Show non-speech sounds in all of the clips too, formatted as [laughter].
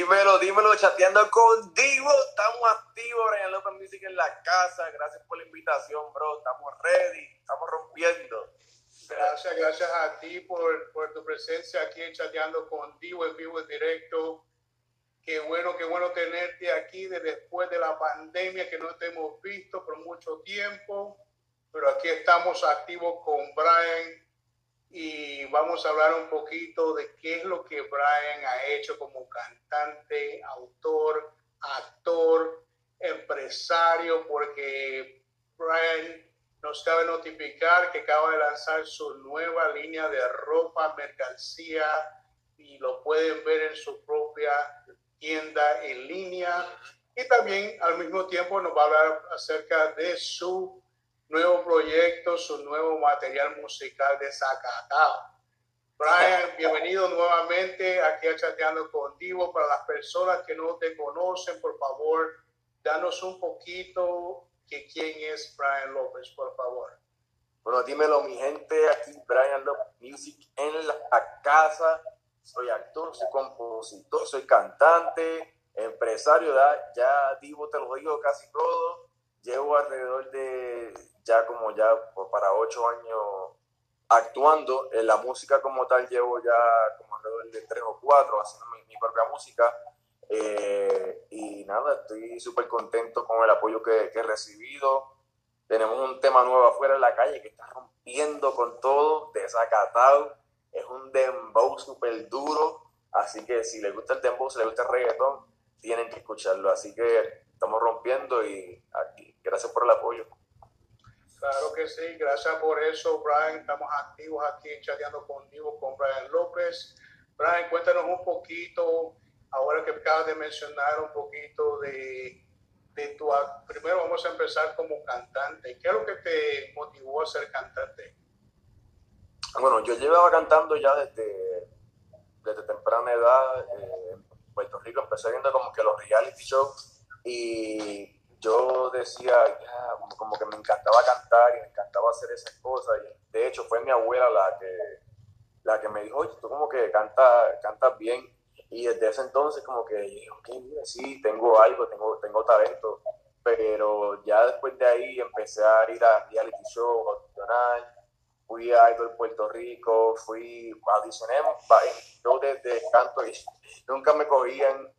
Dímelo, dímelo, chateando con Divo. Estamos activos, Brian López Music en la casa. Gracias por la invitación, bro. Estamos ready, estamos rompiendo. Gracias, gracias a ti por, por tu presencia aquí en Chateando con Divo en vivo en directo. Qué bueno, qué bueno tenerte aquí de después de la pandemia que no te hemos visto por mucho tiempo. Pero aquí estamos activos con Brian y vamos a hablar un poquito de qué es lo que Brian ha hecho como cantante, autor, actor, empresario, porque Brian nos cabe notificar que acaba de lanzar su nueva línea de ropa, mercancía, y lo pueden ver en su propia tienda en línea. Y también al mismo tiempo nos va a hablar acerca de su nuevo proyecto, su nuevo material musical de. Brian, bienvenido nuevamente aquí a Chateando Contigo. Para las personas que no te conocen, por favor, danos un poquito que quién es Brian López, por favor. Bueno, dímelo, mi gente, aquí Brian López Music en la casa. Soy actor, soy compositor, soy cantante, empresario, ya, ya Divo te lo digo casi todo. Llevo alrededor de ya como ya para ocho años actuando. En la música como tal llevo ya como alrededor de tres o cuatro haciendo mi, propia música. Eh, y nada, estoy súper contento con el apoyo que, he recibido. Tenemos un tema nuevo afuera en la calle que está rompiendo con todo, desacatado. Es un dembow súper duro. Así que si les gusta el dembow, si les gusta el reggaetón, tienen que escucharlo. Así que estamos rompiendo y aquí, gracias por el apoyo. Claro que sí, gracias por eso, Brian. Estamos activos aquí chateando contigo con Brian López. Brian, cuéntanos un poquito, ahora que acabas de mencionar un poquito de, de tu... Primero vamos a empezar como cantante. ¿Qué es lo que te motivó a ser cantante? Bueno, yo llevaba cantando ya desde, desde temprana edad. Eh, en Puerto Rico empecé viendo como que los reality shows y yo decía, como que me encantaba cantar y me encantaba hacer esas cosas. Y de hecho, fue mi abuela la que, la que me dijo, oye, tú como que cantas canta bien. Y desde ese entonces como que dije, ok, sí, tengo algo, tengo, tengo talento. Pero ya después de ahí empecé a ir a reality show, audicionar. Fui a Idol Puerto Rico, fui, audicioné yo desde canto y [laughs] nunca me cogían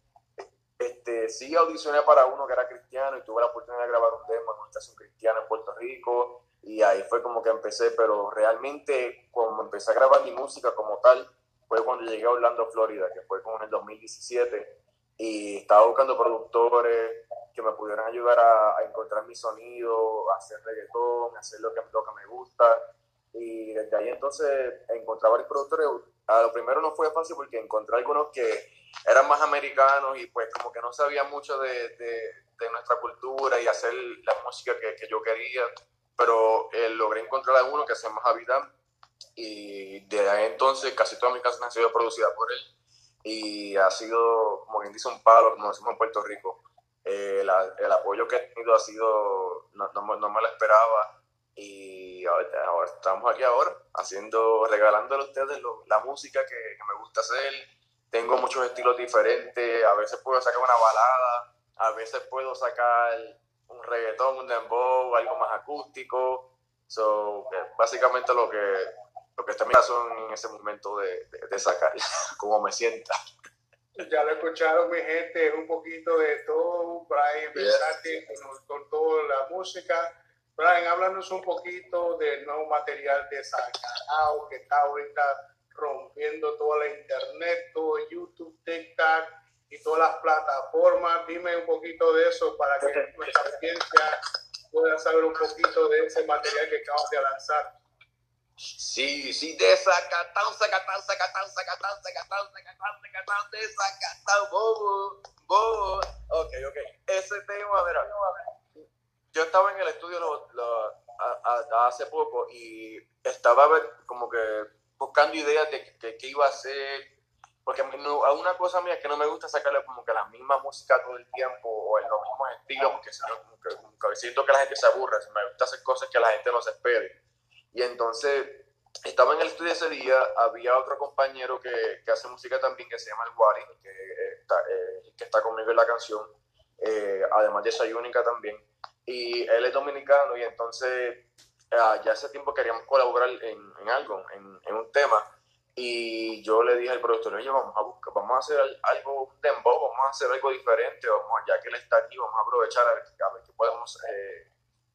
este, sí audicioné para uno que era cristiano y tuve la oportunidad de grabar un demo en una estación cristiana en Puerto Rico y ahí fue como que empecé, pero realmente cuando empecé a grabar mi música como tal fue cuando llegué a Orlando, Florida, que fue como en el 2017 y estaba buscando productores que me pudieran ayudar a, encontrar mi sonido, a hacer reggaetón, a hacer lo que, lo que me gusta y desde ahí entonces encontré varios productores. A lo primero no fue fácil porque encontré algunos que eran más americanos y pues como que no sabían mucho de, de, nuestra cultura y hacer la música que, que yo quería, pero eh, logré encontrar a uno que se llama Javidán y de ahí entonces casi todas mis canciones han sido producidas por él y ha sido, como quien dice, un palo, como decimos en Puerto Rico. Eh, el apoyo que he tenido ha sido, no, no, no me lo esperaba y ahora, estamos aquí ahora haciendo, regalándole a ustedes la música que, que, me gusta hacer. Tengo muchos estilos diferentes, a veces puedo sacar una balada, a veces puedo sacar un reggaetón, un dembow, algo más acústico. So, básicamente lo que, lo que está en mi caso en ese momento de, de, sacar, [laughs] como me sienta. Ya lo escucharon mi gente, es un poquito de todo, Brian, versátil con, con toda la música Brian, háblanos un poquito del nuevo material de Zacatao que está ahorita rompiendo toda la internet, todo YouTube, TikTok y todas las plataformas. Dime un poquito de eso para que nuestra audiencia pueda saber un poquito de ese material que acabas de lanzar. Sí, sí, de Zacatao, Zacatao, Zacatao, Zacatao, Zacatao, Zacatao, Zacatao, de Zacatao, bobo, bobo. Ok, ok. Ese tema, a a ver yo estaba en el estudio hace poco y estaba como que buscando ideas de qué iba a hacer, porque a una cosa mía es que no me gusta sacarle como que la misma música todo el tiempo o en los mismos estilos, porque siento que la gente se aburre, me gusta hacer cosas que la gente no se espere. Y entonces estaba en el estudio ese día, había otro compañero que, que hace música también que se llama El Wari, que está, eh, que está conmigo en la canción, eh, además de Soy Única también. Y él es dominicano y entonces ah, ya hace tiempo queríamos colaborar en, en algo, en, en, un tema. Y yo le dije al productor, oye, vamos a buscar, vamos a hacer algo, dembow, vamos a hacer algo diferente, vamos, ya que él está aquí, vamos a aprovechar a ver, qué podemos eh,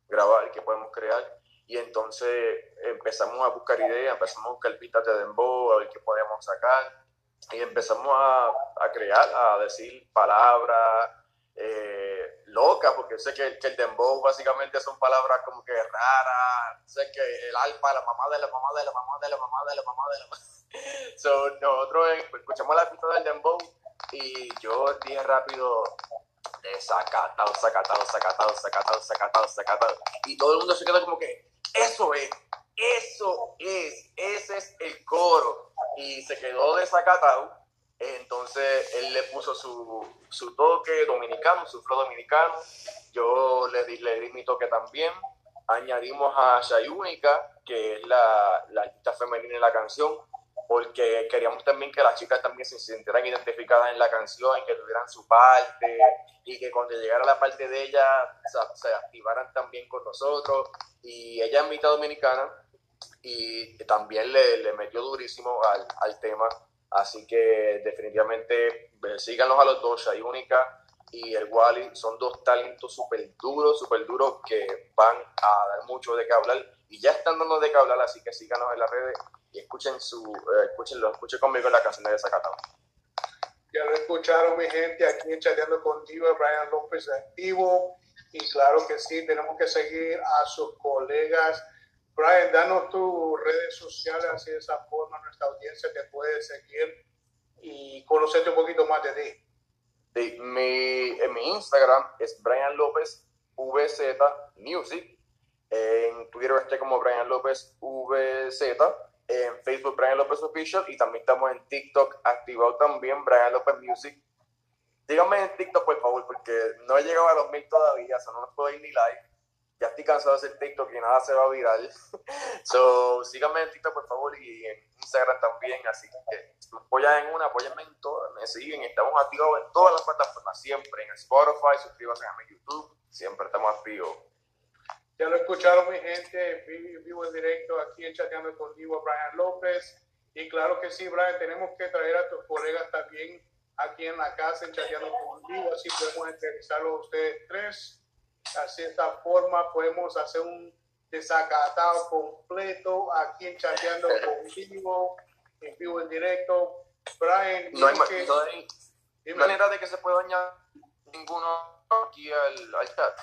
grabar, qué podemos crear. Y entonces empezamos a buscar ideas, empezamos a buscar pistas de dembow, a ver qué podíamos sacar. Y empezamos a, a crear, a decir palabras eh, locas, porque sé que, que, el dembow básicamente son palabras como que raras. Sé que el alfa, la mamá de la mamá de la mamá de la mamá de la mamá de la mamá. [laughs] so, nosotros escuchamos la pista del dembow y yo dije rápido, desacatado, sacatado, sacatado, sacatado, sacatado, sacatado. Y todo el mundo se quedó como que, eso es, eso es, ese es el coro. Y se quedó desacatado. Entonces él le puso su, su toque dominicano, su flow dominicano. Yo le di, le di mi toque también. Añadimos a Shayunica, que es la, la artista femenina en la canción, porque queríamos también que las chicas también se sintieran identificadas en la canción, que tuvieran su parte y que cuando llegara la parte de ella se, activaran también con nosotros. Y ella es mitad dominicana y también le, le metió durísimo al, al, tema. Así que definitivamente eh, síganlos a los dos, hay Única y el Wally, son dos talentos súper duros, súper duros que van a dar mucho de qué hablar y ya están dando de qué hablar, así que síganos en las redes y escuchen su, eh, escúchenlo, escuchen conmigo la canción de Desacatado. Ya lo escucharon mi gente aquí en Chateando Contigo, Brian López activo y claro que sí, tenemos que seguir a sus colegas. Brian, danos tus redes sociales, así de esa forma nuestra audiencia te puede seguir y conocerte un poquito más de ti. Sí, mi, en mi Instagram es Brian López VZ Music. En Twitter estoy como Brian López VZ en Facebook Brian López Official y también estamos en TikTok activado también Brian López Music. Díganme en TikTok por favor porque no he llegado a los mil todavía, o sea, no nos puedo ir ni live. Ya estoy cansado de hacer TikTok y nada se va a viral. [laughs] so, síganme en TikTok por favor y en Instagram también, así que apoyan en una, apóyenme en todas, me siguen, estamos activos en todas las plataformas, siempre en Spotify, suscríbanse a mi YouTube, siempre estamos activos. Ya lo escucharon mi gente, vivo en directo aquí en Chateando contigo, Brian López. Y claro que sí, Brian, tenemos que traer a tus colegas también aquí en la casa en Chateando contigo, así podemos entrevistarlos a ustedes tres. Así de esta forma podemos hacer un desacatado completo aquí en Chateando [laughs] contigo, en vivo en directo. Brian, no hay, que, no hay manera de que se pueda añadir ninguno aquí al, al chat.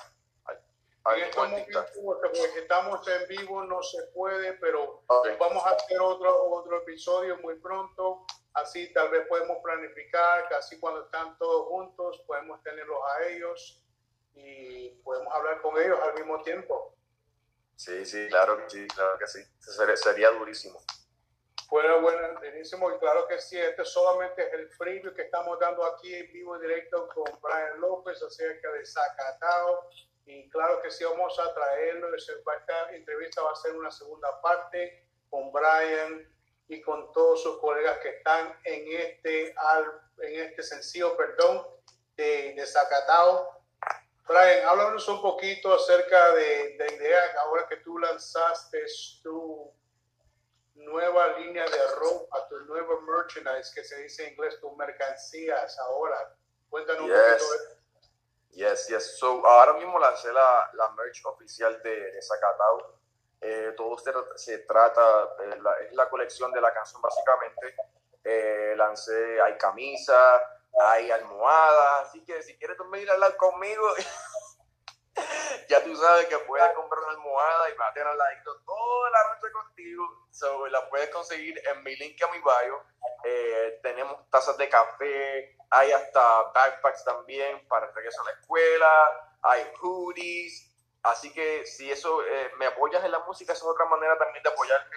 En estamos en vivo, no se puede, pero vamos a hacer otro, otro episodio muy pronto. Así tal vez podemos planificar, que así cuando están todos juntos podemos tenerlos a ellos y podemos hablar con ellos al mismo tiempo. Sí, sí, claro que sí, claro que sí. Sería, sería durísimo. Bueno, bueno, buenísimo. Y claro que sí, este solamente es el preview que estamos dando aquí en vivo directo con Brian López acerca de Zacatao y claro que sí, vamos a traerlo. Esta entrevista va a ser una segunda parte con Brian y con todos sus colegas que están en este, en este sencillo, perdón, de, de Zacatao. Brian, háblanos un poquito acerca de, de idea ahora que tú lanzaste tu nueva línea de ropa, tu nuevo merchandise que se dice en inglés, tus mercancías ahora. Cuéntanos un poquito Yes, yes. So, ahora mismo lancé la, la merch oficial de, de Zacatau. Eh, todo usted se trata, eh, la, es la colección de la canción básicamente. Eh, lancé, hay camisa, hay almohadas, así que si quieres venir a hablar conmigo, [laughs] ya tú sabes que puedes comprar una almohada y va a tener al ladito toda la noche contigo. So, la puedes conseguir en mi link a mi bio. Eh, tenemos tazas de café, hay hasta backpacks también para el regreso a la escuela, hay hoodies. Así que si eso eh, me apoyas en la música, esa es otra manera también de apoyarte.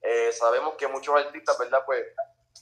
Eh, sabemos que muchos artistas, ¿verdad? Pues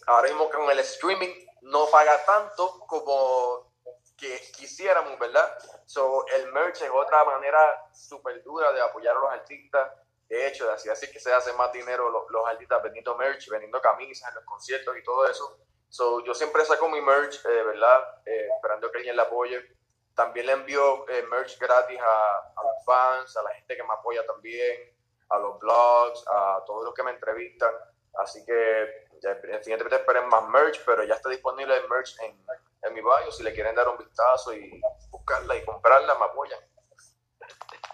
ahora mismo con el streaming no paga tanto como que quisiéramos, ¿verdad? So, el merch es otra manera súper dura de apoyar a los artistas. De hecho, así, así que se hace más dinero los, los artistas vendiendo merch, vendiendo camisas en los conciertos y todo eso. So, yo siempre saco mi merch, eh, ¿verdad? Eh, esperando que alguien la apoye. También le envío eh, merch gratis a, a, los fans, a la gente que me apoya también, a los blogs, a todos los que me entrevistan. Así que ya, el siguiente más merch, pero ya está disponible el merch en, en mi bio. Si le quieren dar un vistazo y buscarla y comprarla, me apoyan.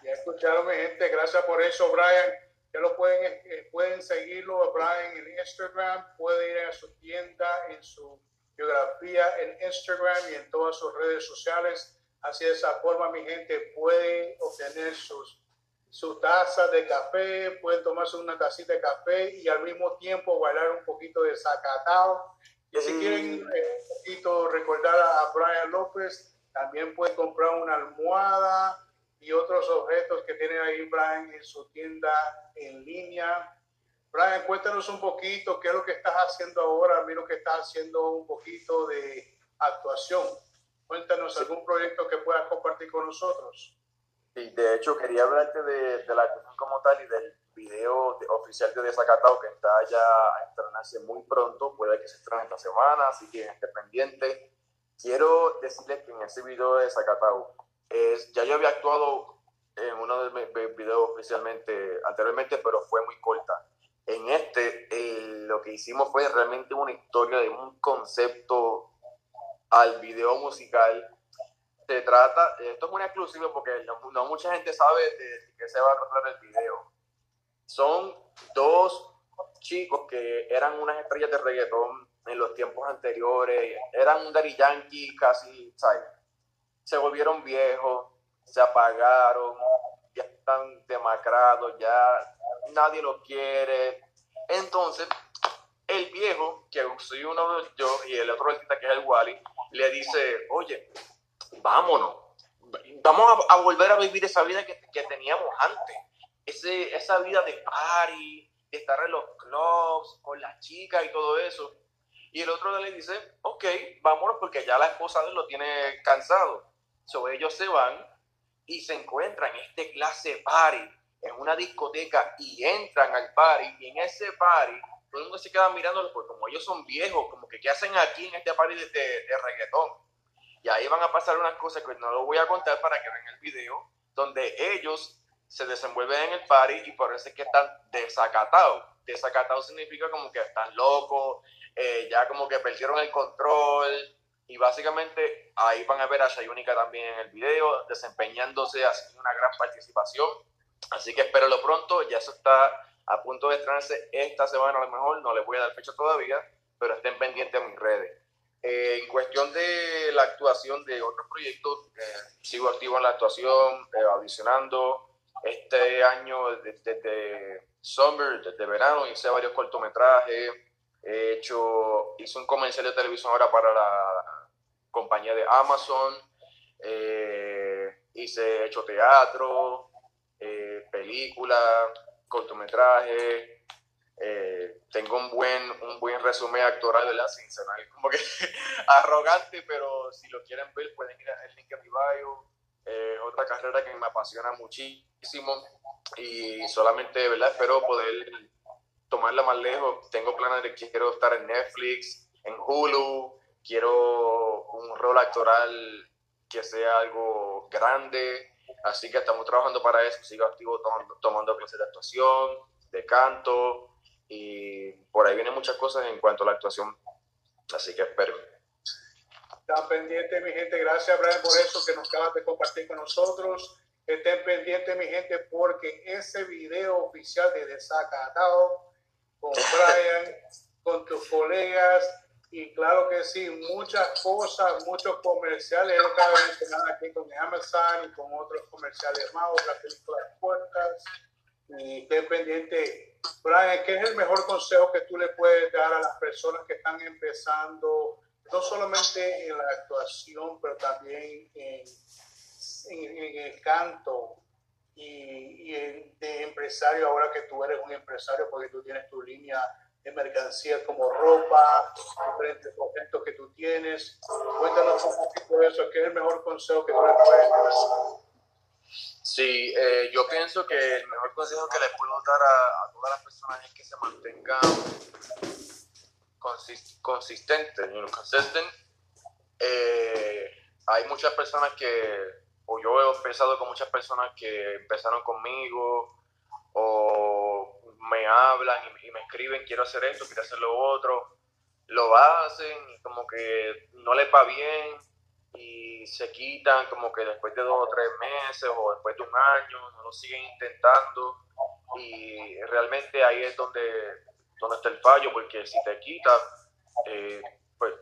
Ya escucharon, mi gente. Gracias por eso, Brian. Ya lo pueden, eh, pueden seguirlo Brian en Instagram. Puede ir a su tienda, en su biografía en Instagram y en todas sus redes sociales. Así de esa forma, mi gente puede obtener sus su taza de café, pueden tomarse una tacita de café y al mismo tiempo bailar un poquito de zacatao. Y si quieren eh, un poquito recordar a Brian López, también pueden comprar una almohada y otros objetos que tiene ahí Brian en su tienda en línea. Brian, cuéntanos un poquito qué es lo que estás haciendo ahora. Miro que estás haciendo un poquito de actuación. Cuéntanos algún proyecto que puedas compartir con nosotros. Y de hecho quería hablarte de, de la actuación como tal y del video oficial de Desacatado que está ya a estrenarse muy pronto, puede que se estrene esta semana, así que esté pendiente. Quiero decirles que en ese video de Desacatado, es, ya yo había actuado en uno de mis videos oficialmente anteriormente, pero fue muy corta. En este, lo que hicimos fue realmente una historia de un concepto al video musical se trata, esto es muy exclusivo porque no, mucha gente sabe de qué se va a tratar el video. Son dos chicos que eran unas estrellas de reggaetón en los tiempos anteriores, eran un Daddy Yankee casi, ¿sabes? Se volvieron viejos, se apagaron, ya están demacrados, ya nadie los quiere. Entonces, el viejo, que soy uno de yo y el otro que es el Wally, le dice, oye, vámonos. Vamos a, volver a vivir esa vida que, que teníamos antes. Ese, esa vida de party, de estar en los clubs, con las chicas y todo eso. Y el otro le dice, ok, vámonos porque ya la esposa de él lo tiene cansado. So, ellos se van y se encuentran en este clase party, en una discoteca, y entran al party, y en ese party, todo el mundo se queda mirándolos, porque como ellos son viejos, como que ¿qué hacen aquí en este party de, de, de reggaetón? Y ahí van a pasar unas cosas que no lo voy a contar para que vean el video, donde ellos se desenvuelven en el party y por eso es que están desacatados. Desacatados significa como que están locos, eh, ya como que perdieron el control. Y básicamente ahí van a ver a Shayunika también en el video, desempeñándose, haciendo una gran participación. Así que espérenlo pronto, ya eso está a punto de estrenarse esta semana a lo mejor, no les voy a dar fecha todavía, pero estén pendientes a mis redes. Eh, en cuestión de la actuación de otros proyectos, eh, sigo activo en la actuación, eh, audicionando. Este año, desde, summer, desde verano, hice varios cortometrajes. He hecho, hice un comercial de televisión ahora para la compañía de Amazon. hice, he hecho teatro, películas, cortometrajes. Eh, tengo un buen, un buen resumen actoral, ¿verdad? Sin sonar como que [laughs] arrogante, pero si lo quieren ver, pueden ir al link en mi bio. Eh, otra carrera que me apasiona muchísimo y solamente, ¿verdad? Espero poder tomarla más lejos. Tengo planes de que quiero estar en Netflix, en Hulu, quiero un rol actoral que sea algo grande, así que estamos trabajando para eso. Sigo activo tomando, tomando clases de actuación, de canto, y por ahí vienen muchas cosas en cuanto a la actuación, así que espero. Están pendientes, mi gente. Gracias, Brian, por eso que nos acabas de compartir con nosotros. Estén pendientes, mi gente, porque ese video oficial de Desacatado con [laughs] Brian, con tus colegas, y claro que sí, muchas cosas, muchos comerciales. Yo acabo de mencionar aquí con Amazon y con otros comerciales más, otras películas puertas. Y estén pendientes Brian, ¿qué es el mejor consejo que tú le puedes dar a las personas que están empezando, no solamente en la actuación, pero también en, el canto y, de empresario, ahora que tú eres un empresario, porque tú tienes tu línea de mercancía como ropa, diferentes objetos que tú tienes? Cuéntanos un poquito de eso, ¿qué es el mejor consejo que tú le puedes dar? Sí, eh, yo pienso que el mejor consejo que le puedo dar a, todas las personas es que se mantengan consistente, you know, consistent. Eh, hay muchas personas que, o yo he empezado con muchas personas que empezaron conmigo, o me hablan y, me escriben, quiero hacer esto, quiero hacer lo otro, lo hacen y como que no les va bien y se quitan como que después de dos o tres meses o después de un año, no lo siguen intentando y realmente ahí es donde, donde está el fallo, porque si te quitas, eh, pues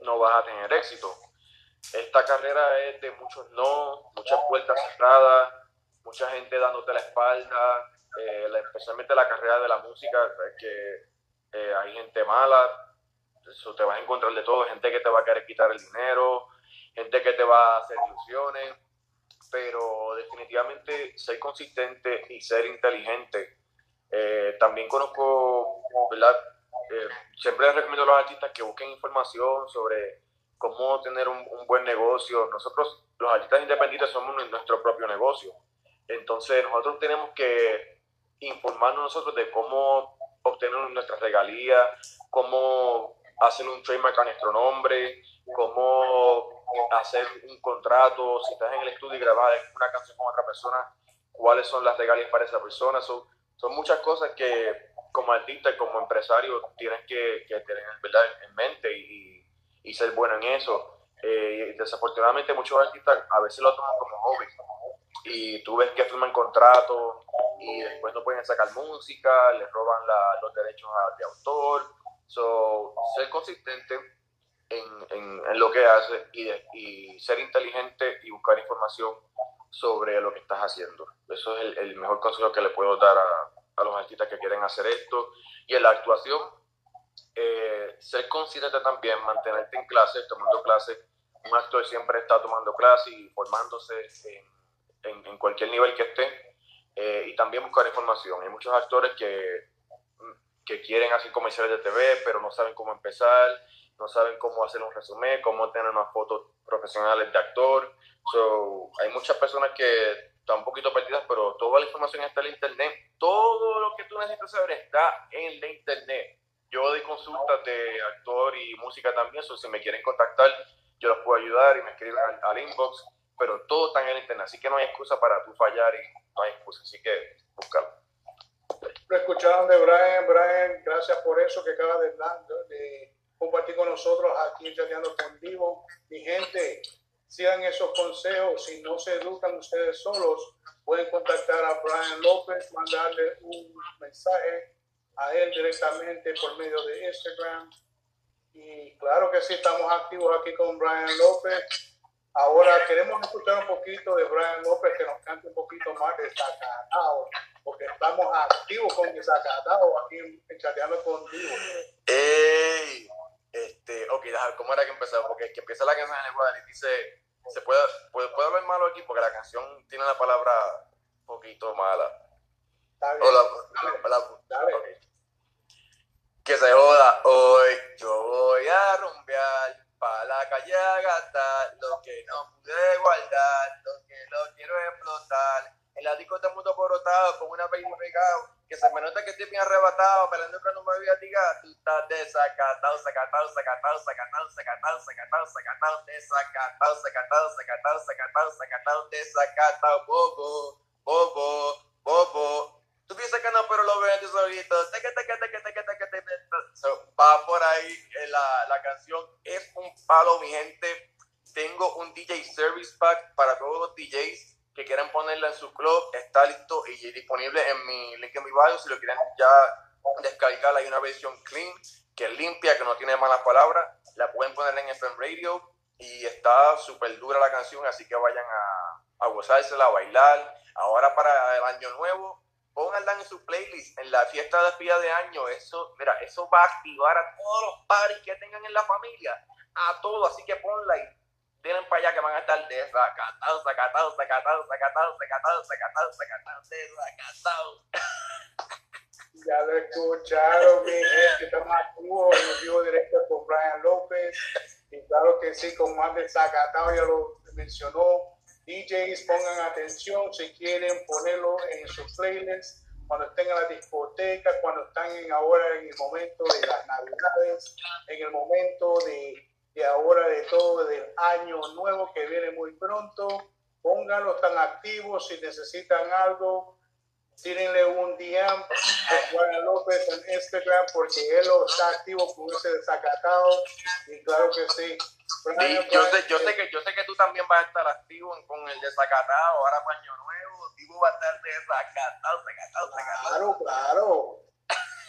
no vas a tener éxito. Esta carrera es de muchos no, muchas puertas cerradas, mucha gente dándote la espalda, eh, especialmente la carrera de la música, que eh, hay gente mala, eso te vas a encontrar de todo, gente que te va a querer quitar el dinero, gente que te va a hacer ilusiones, pero definitivamente ser consistente y ser inteligente. Eh, también conozco, ¿verdad? Eh, siempre les recomiendo a los artistas que busquen información sobre cómo tener un, buen negocio. Nosotros, los artistas independientes, somos nuestro propio negocio. Entonces, nosotros tenemos que informarnos nosotros de cómo obtener nuestras regalías, cómo hacer un trademark a nuestro nombre, cómo hacer un contrato, si estás en el estudio y grabas una canción con otra persona, cuáles son las regalías para esa persona. Son, son muchas cosas que como artista y como empresario tienes que, tener ¿verdad? en mente y, y, ser bueno en eso. Eh, desafortunadamente muchos artistas a veces lo toman como hobby y tú ves que firman contratos y después no pueden sacar música, les roban los derechos de autor. So, ser consistente en, lo que hace y, y, ser inteligente y buscar información sobre lo que estás haciendo. Eso es el, mejor consejo que le puedo dar a, a, los artistas que quieren hacer esto. Y en la actuación, eh, ser consistente también, mantenerte en clase, tomando clases. Un actor siempre está tomando clases y formándose en, en, cualquier nivel que esté. Eh, y también buscar información. Hay muchos actores que, que quieren hacer comerciales de TV, pero no saben cómo empezar no saben cómo hacer un resumen, cómo tener unas fotos profesionales de actor. So, hay muchas personas que están un poquito perdidas, pero toda la información está en el internet. Todo lo que tú necesitas saber está en el internet. Yo doy consultas de actor y música también, so, si me quieren contactar, yo los puedo ayudar y me escriben al, inbox, pero todo está en el internet, así que no hay excusa para tú fallar y no hay excusa, así que búscalo. Lo escucharon de Brian, Brian, gracias por eso que acaba de, de compartir con nosotros aquí en Chateando con Vivo. Mi gente, sigan esos consejos. Si no se educan ustedes solos, pueden contactar a Brian López, mandarle un mensaje a él directamente por medio de Instagram. Y claro que sí, estamos activos aquí con Brian López. Ahora queremos escuchar un poquito de Brian López que nos cante un poquito más de Desacatado, porque estamos activos con Desacatado aquí en Chateando contigo. ¡Ey! ¿Cómo era que empezaba? Porque que empieza la canción en el y dice, ¿se puede, puede, puede, hablar malo aquí? Porque la canción tiene una palabra un poquito mala. Hola, dale, Que se joda hoy, yo voy a rumbear para la calle a gastar lo que no pude guardar, lo que no quiero explotar. En la disco está mundo porotado, con una baby pegado que se me nota que estoy bien arrebatado, peleando con tú estás desacatado, sacatado, sacatado, sacatado, sacatado, sacatado, sacatado, desacatado, sacatado, sacatado, sacatado, sacatado, desacatado, bobo, bobo, bobo. Tú piensas que no, pero lo ves en tus ojitos. Va por ahí la, la canción. Es un palo, mi gente. Tengo un DJ Service Pack para todos los DJs que quieran ponerla en su club, está listo y disponible en mi link en mi bio. Si lo quieren ya descargar, hay una versión clean, que es limpia, que no tiene malas palabras. La pueden poner en FM Radio y está súper dura la canción, así que vayan a, a gozársela, a bailar. Ahora para el año nuevo, pónganla en su playlist, en la fiesta de despedida de año. Eso, mira, eso va a activar a todos los padres que tengan en la familia, a todos. Así que ponla y tienen para allá que van a estar desacatados, sacatados, sacatados, sacatados, sacatados, sacatados, sacatados, desacatados. [laughs] Ya lo escucharon, mi gente, estamos activos en vivo directo con Brian López. Y claro que sí, con más desacatado, ya lo mencionó. DJs, pongan atención si quieren ponerlo en su playlist cuando estén en la discoteca cuando están en ahora en el momento de las navidades, en el momento de, de ahora de todo, del año nuevo que viene muy pronto. Pónganlos tan activos si necesitan algo. Tírenle un DM a Juan López en Instagram porque él lo está activo con ese desacatado. Y claro que sí. yo, sé, yo, sé que, yo sé que tú también vas a estar activo con el desacatado ahora para Año Nuevo. Digo, va a estar desacatado, desacatado, desacatado. Claro, claro.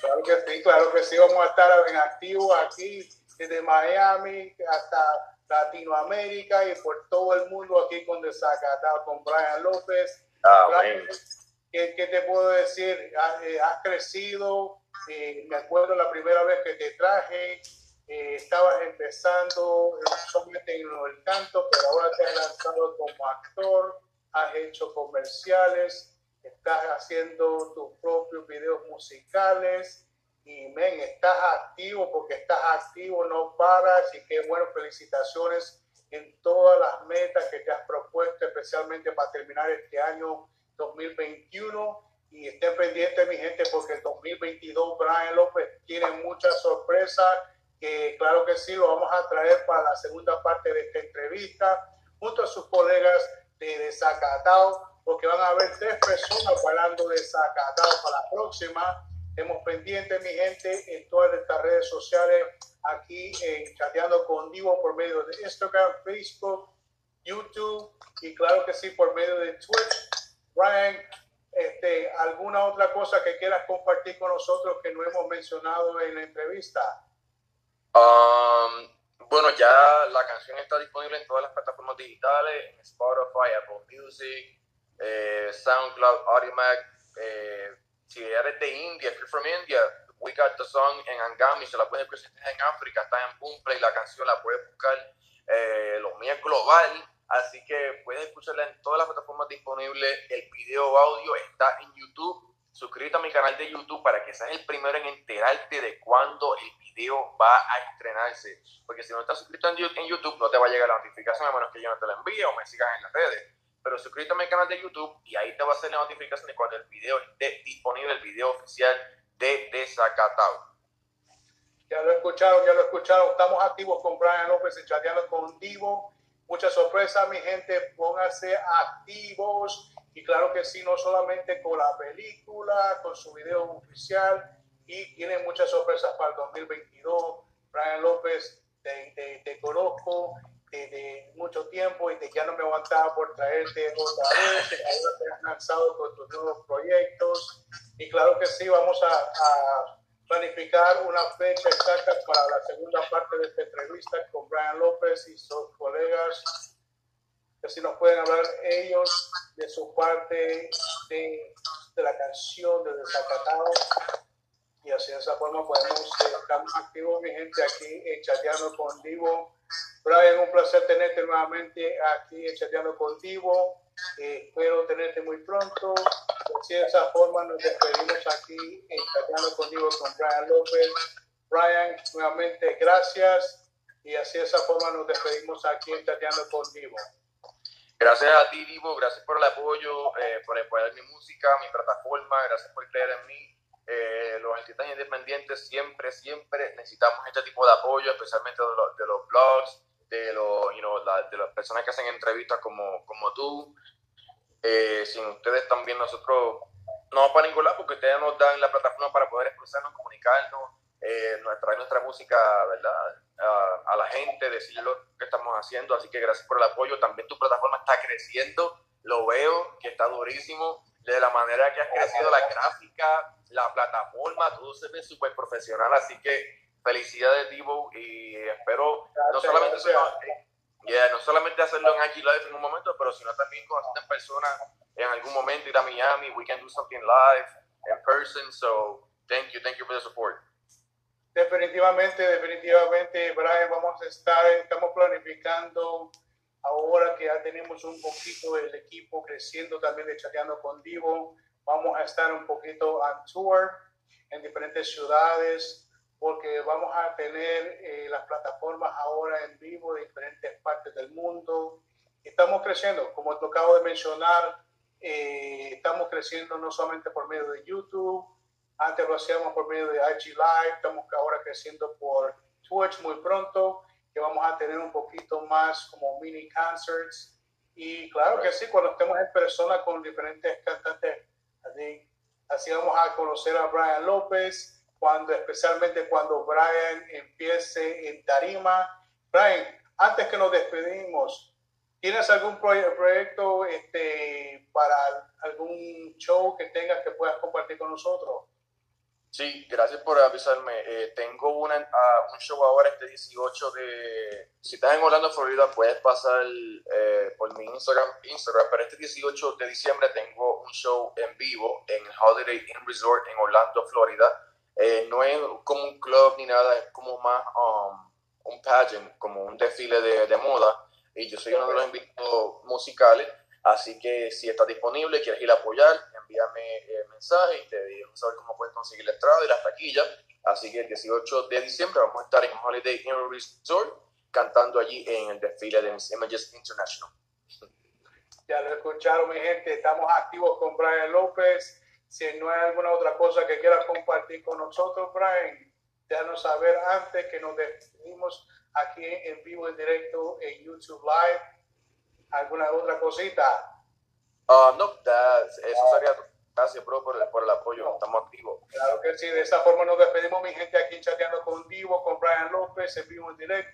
Claro que sí, claro que sí. Vamos a estar en activo aquí desde Miami hasta Latinoamérica y por todo el mundo aquí con Desacatado, con Brian López. Ah, ¿qué, ¿qué, te puedo decir? Has, eh, crecido. Eh, me acuerdo la primera vez que te traje, eh, estabas empezando solamente en el canto, pero ahora te has lanzado como actor, has hecho comerciales, estás haciendo tus propios videos musicales y men, estás activo porque estás activo, no paras y qué bueno, felicitaciones en todas las metas que te has propuesto, especialmente para terminar este año 2021 y estén pendientes mi gente porque el 2022 Brian López tiene muchas sorpresas que claro que sí lo vamos a traer para la segunda parte de esta entrevista junto a sus colegas de Desacatado porque van a haber tres personas hablando de Desacatado para la próxima Estemos pendientes, mi gente, en todas estas redes sociales, aquí en Chateando con Divo por medio de Instagram, Facebook, YouTube y claro que sí, por medio de Twitch. Brian, este, ¿alguna otra cosa que quieras compartir con nosotros que no hemos mencionado en la entrevista? Um, bueno, ya la canción está disponible en todas las plataformas digitales, Spotify, Apple Music, eh, SoundCloud, Audiomack, eh, si eres de India, if you're from India, we got the song en Angami, se la puedes presentar en África, está en Boomplay, la canción la puedes buscar, eh, lo mío es global, así que puedes escucharla en todas las plataformas disponibles, el video audio está en YouTube, suscríbete a mi canal de YouTube para que seas el primero en enterarte de cuándo el video va a estrenarse, porque si no estás suscrito en YouTube no te va a llegar la notificación a menos que yo no te la envíe o me sigas en las redes pero suscríbete a mi canal de YouTube y ahí te va a hacer la notificación de cuando el video esté disponible, el video oficial de Desacatado. Ya lo escucharon, ya lo escucharon. Estamos activos con Brian López en Chateando con Divo. Mucha sorpresa, mi gente. Pónganse activos. Y claro que sí, no solamente con la película, con su video oficial. Y tiene muchas sorpresas para el 2022. Brian López, te, te conozco de, mucho tiempo y de ya no me aguantaba por traerte otra vez, te has lanzado con tus nuevos proyectos. Y claro que sí, vamos a, a planificar una fecha exacta para la segunda parte de esta entrevista con Brian López y sus colegas, si nos pueden hablar ellos de su parte de, de la canción de Desacatado. Y así de esa forma podemos estar más activos, mi gente, aquí en Chateando con Divo Brian, un placer tenerte nuevamente aquí Chateando contigo. Eh, espero tenerte muy pronto. Así de esa forma nos despedimos aquí en Chateando contigo con Brian López. Brian, nuevamente gracias. Y así de esa forma nos despedimos aquí en Chateando contigo. Gracias a ti, Divo. Gracias por el apoyo, eh, por apoyar mi música, mi plataforma. Gracias por creer en mí. Eh, los artistas independientes siempre, siempre necesitamos este tipo de apoyo, especialmente de los, de los blogs, de, los, you know, de las personas que hacen entrevistas como, como tú. Eh, sin ustedes también nosotros no vamos para ningún lado porque ustedes nos dan la plataforma para poder expresarnos, comunicarnos, eh, traer nuestra música ¿verdad? A, a, la gente, decirle lo que estamos haciendo. Así que gracias por el apoyo. También tu plataforma está creciendo, lo veo que está durísimo. De la manera que has crecido la gráfica, la plataforma, todo se ve súper profesional. Así que felicidades, Divo, y espero no, solamente no solamente hacerlo en IG Live en un momento, pero sino también conocerte en persona en algún momento, ir a Miami, we can do something live, in person, so thank you, thank you for the support. Definitivamente, definitivamente, Brian, vamos a estar, estamos planificando ahora que ya tenemos un poquito el equipo creciendo también de chateando con Divo, vamos a estar un poquito on tour en diferentes ciudades, porque vamos a tener eh, las plataformas ahora en vivo de diferentes partes del mundo. Estamos creciendo, como te acabo de mencionar, eh, estamos creciendo no solamente por medio de YouTube, Antes lo hacíamos por medio de IG Live, estamos ahora creciendo por Twitch muy pronto, que vamos a tener un poquito más como mini concerts. Y claro que sí, cuando estemos en persona con diferentes cantantes, así, así vamos a conocer a Brian López, cuando, especialmente cuando Brian empiece en Tarima. Brian, antes que nos despedimos, ¿tienes algún proyecto este, para algún show que tengas que puedas compartir con nosotros? Sí, gracias por avisarme. Eh, tengo una, uh, un show ahora este 18 de... Si estás en Orlando, Florida, puedes pasar eh, por mi Instagram, Instagram, pero este 18 de diciembre tengo un show en vivo en Holiday Inn Resort en Orlando, Florida. Eh, no es como un club ni nada, es como más um, un pageant, como un desfile de, de moda. Y yo soy uno de los invitados musicales. Así que si estás disponible, quieres ir a apoyar, envíame eh, mensaje y te digo saber cómo puedes conseguir la entrada y las taquillas. Así que el 18 de diciembre vamos a estar en Holiday Inn Resort cantando allí en el desfile de Miss Images International. Ya lo escucharon, mi gente. Estamos activos con Brian López. Si no hay alguna otra cosa que quieras compartir con nosotros, Brian, déjanos saber antes que nos despedimos aquí en vivo en directo en YouTube Live ¿Alguna otra cosita? Uh, no, eso sería Gracias, bro, por, por, el apoyo. Estamos activos. Claro que sí. De esa forma nos despedimos, mi gente, aquí chateando con Divo, con Brian López, en vivo en directo.